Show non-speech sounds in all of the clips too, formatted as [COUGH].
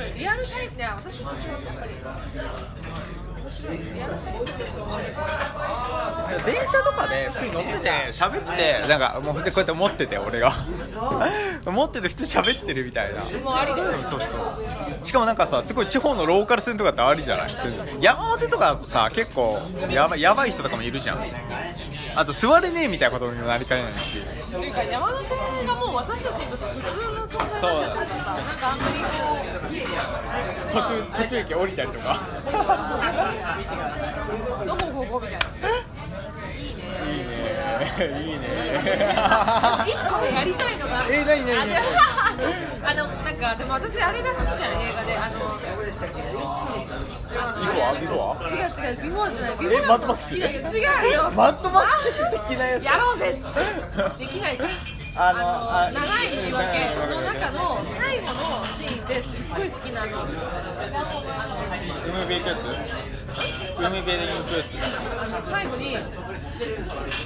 白いリアルタイムね私も面白いやっぱり。面白いリアルタイム電車とかで普通に乗ってて喋ってなんかもう普通にこうやって持ってて俺が。持ってて普通に喋ってるみたいな。もうありだよそうそう。しかもなんかさすごい地方のローカル線とかってありじゃない？山手とかだとさ結構やばいやばい人とかもいるじゃんあと座れねえみたいなことにもなりかねないし。というか山手がもう私たちにとって普通の存在になっちゃってるからさなんかあんまりこ途中途中駅降りたりとか。う [LAUGHS] どこここみたいないいね。一個でやりたいのが。え何何何あであのなんかでも私あれが好きじゃん映画で。あのビフォービフォー違う違うビフォーじゃない。ビフォーえマッドマックス？違うよ。マッドマックス的なやつ？やろうぜできない。ああのの長い言い訳の中の最後のシーンですっごい好きなあの。あの海辺行くやつ？海辺で行くやあの最後に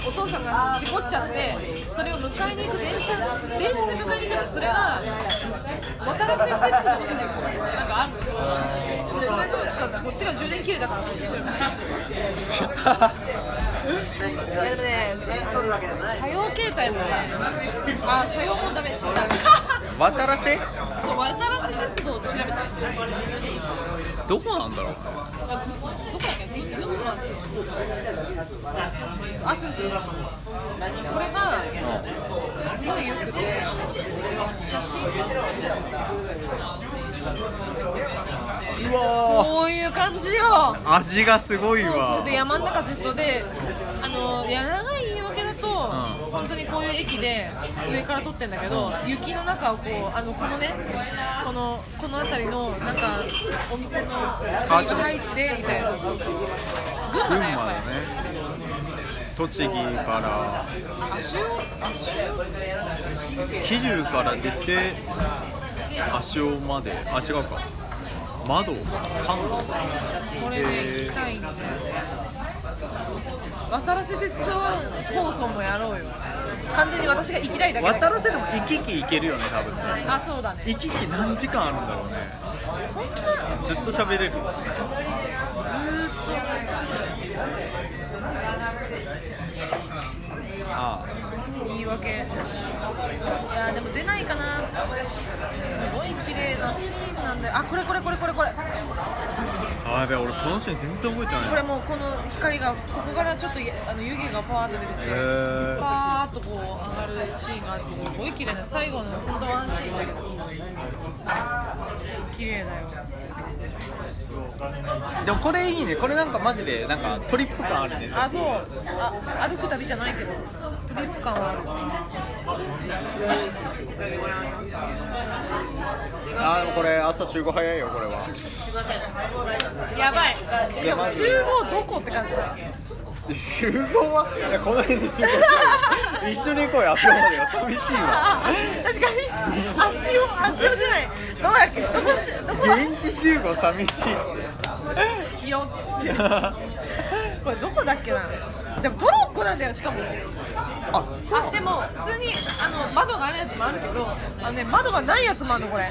お父さんが事故っちゃってそれを迎えに行く電車電車で迎えに行くのそれが渡良瀬鉄道なんかあるんですよ。でそれのちょっと私こっちが充電切れたからこっちしてるい。や [LAUGHS] でもね車用携帯もねあ車用もダメ死ん渡らせそう渡良瀬鉄道って調べたどこなんだろう。あどこ？あそうそう。これがすごいよくて写真うわこういう感じよ。ー味がすごいそうそわう。で山の中ずっとであのいや長い言い訳だと、本当にこういう駅で上から撮ってんだけど、雪の中をこうあのこのねこのこの辺りのなんかお店の入ってみたいな。そうそうそう。群馬群だよやっね。栃木から。り足を足桐生から出て足尾まで。あ違うか。窓。関東かこれで行きたいんで渡らせ鉄道放送もやろうよ。完全に私が行きたいだけだけど。渡らせでも行き来行けるよね多分ね。あそうだね。行き来何時間あるんだろうね。そんなずっと喋れる。ずーっあと言い訳。いやでも出ないかな。すごい綺麗なシーンなんだよ。あこれこれこれや俺このシーン全然覚えてない。これもうこの光がここからちょっとあの湯気がパーッと出ててへー。パーッとこう上がるシーンがあってすごい綺麗な最後の本当ワンシーンだけど。綺麗だよでもこれいいね。これなんかマジでなんかトリップ感あるねあそう。あ歩く旅じゃないけど。トリップ感はあるあーでもこれ朝集合早いよこれは。やばい。しかも集合どこって感じだ。集合はいやこの辺で集合しよう。よ [LAUGHS] 一緒に行こうよ朝まで。よ寂しいわ。確かに。足を足をじゃない。どこだっけ？どこしどこだ？現地集合寂しい。よっつって [LAUGHS] これどこだっけな？でもトロッコなんだよしかも。ああでも普通にあの窓があるやつもあるけどあのね窓がないやつもあるのこれ。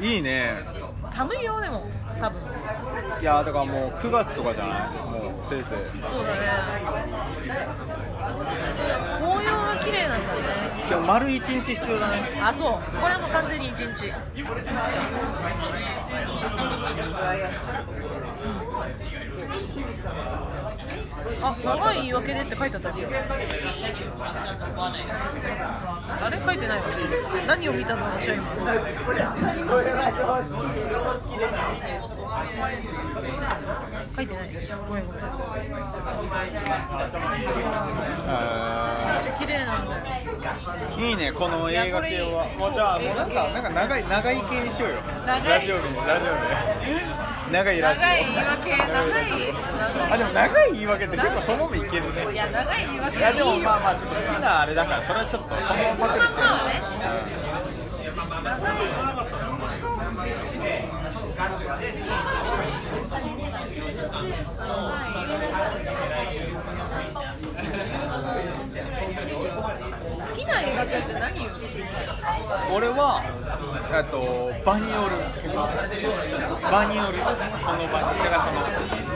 いいね。寒いよでも多分。いやだからもう9月とかじゃない？もうせいぜい。そうだね。紅葉が綺麗なんだね。でも丸一日必要だね。あそう。これはもう完全に一日あ長い言い訳でって書いてあったよあれ書いてないわ何を見たの私は今？書いてない。ごめんごめん。めっちゃ綺麗なんだよいいねこの映画系は。もうじゃあもうなんかなんか長い長い系にしようよ。長い？ラジオでラジオで長いラジオ長い？言い訳長い？あでも長い言い訳って結構そのままいけるね。い？や長い言い訳いやでもまあまあちょっと好きなあれだからそれはちょっとそのままパクってまあね好きなな映画って何言うの俺はえっと場による場によるその場にだからその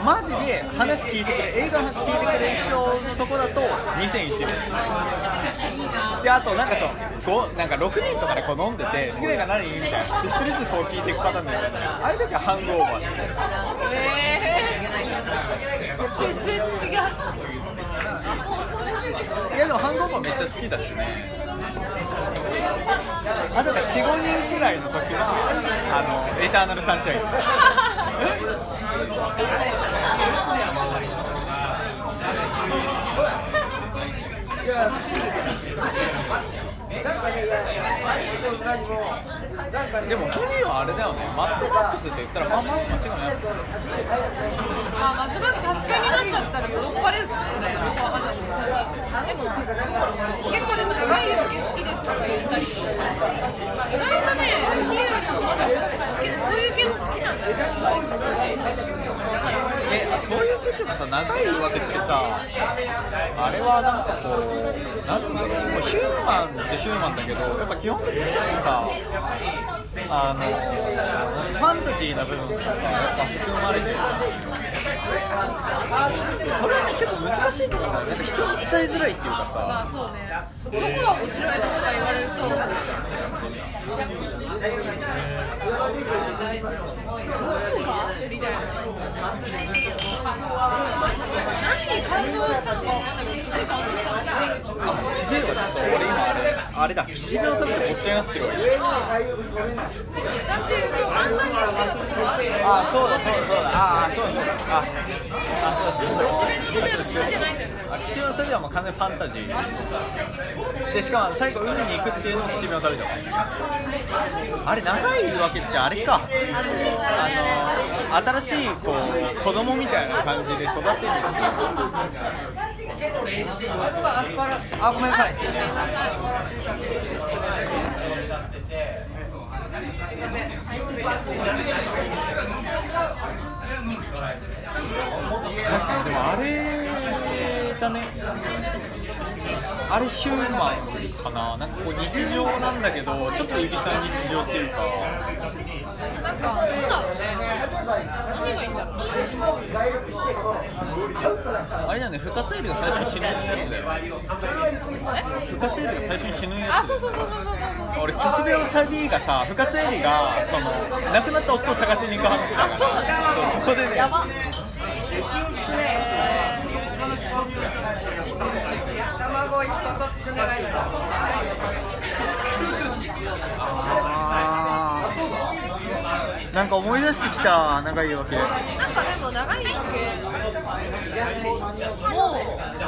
マジで話聞いてくれ映画の話聞いてくれる人のとこだと2001年であとなんかそうなんか6人とかでこう飲んでて好きな映画何みたいなで一人ずつこう聞いていくパターンみたいなああいう時はハングオーバーえー、全然違う。いやでもハングオーバーめっちゃ好きだしね。あと45人くらいの時はあのエターナルサンシャイン。でもトニーはあれだよね。マッドマックスって言ったらまあまず間違いないまあマッドマックス8回見ましたったら喜ばれるかもねよくわかんない実際にでも結構でも長い夜明け好きですとか言ったり。まあ意外とね海よりもまだ深くからけどそういう系も好きなんだよね。そういう結局さ長いわけってさあれはなんかこうなんつうんだろうもうヒューマンっちゃヒューマンだけどやっぱ基本的にちょっとさあのファンタジーな部分がさやっぱ含まれてるそれは結構難しいところだよなんか人に伝えづらいっていうかまさあそうね。どこが面白いのとか言われるとどこがみたいな何に感動したのかわかんないけどすごい感動したのあちげえわちょっと俺今あれあれだ岸辺のためにごっちゃになってるわ今だ。ってファンタジックなところあるけどあそうだ。そうだそうだ。ああそうだそうだ。ああそうだそうだ。締めの旅はてないんだよね岸辺の旅はもう完全にファンタジーでしかも最後海に行くっていうのも岸辺の旅だあれ長いわけってあれか。あの新しいこう子供みたいな感じで育てるあごめんなさいかにでもあれだねあれヒューマンかな？なんかこう日常なんだけどちょっといびつな日常っていうか。なんかなんだろうね何がいいんだろうあれだよね深津絵里が最初に死ぬやつだよ。深津絵里が最初に死ぬやあそうそうそうそうそうそうそうつ俺岸辺の旅がさ深津絵里がその亡くなった夫を探しに行く話だから。そこでね。やば卵一個とつくねがいいとあーなんか思い出してきた長いわけ。なんかでも長いわけ。もう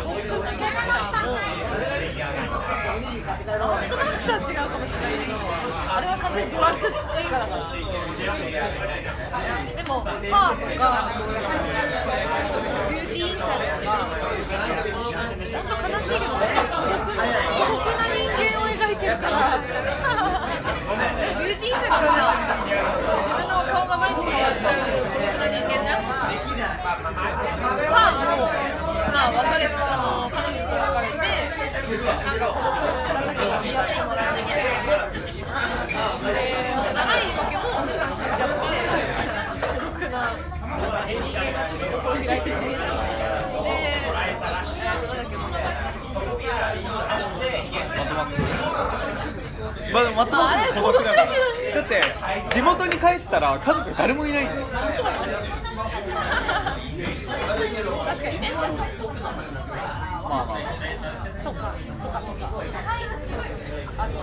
ボックスキャッチャーもマッドマックスは違うかもしれないけどあれは完全にドラッグ映画だから。でもパーとかビューティーインサイドとか本当悲しいけどね孤独な孤独な人間を描いてるからでビューティーインサイドってさ自分の顔が毎日変わっちゃう孤独な人間じゃんパーもまあ別れあの彼女と別れてなんか孤独だったけど癒してもらえてで長いわけも奥さん死んじゃって孤独な人間がちょっと心開いてるわけでえーとなんだっけなマッドマックスまあで。もマッドマックスも孤独だからだって地元に帰ったら家族誰もいないんだよ確かにね。とかとかとか。あと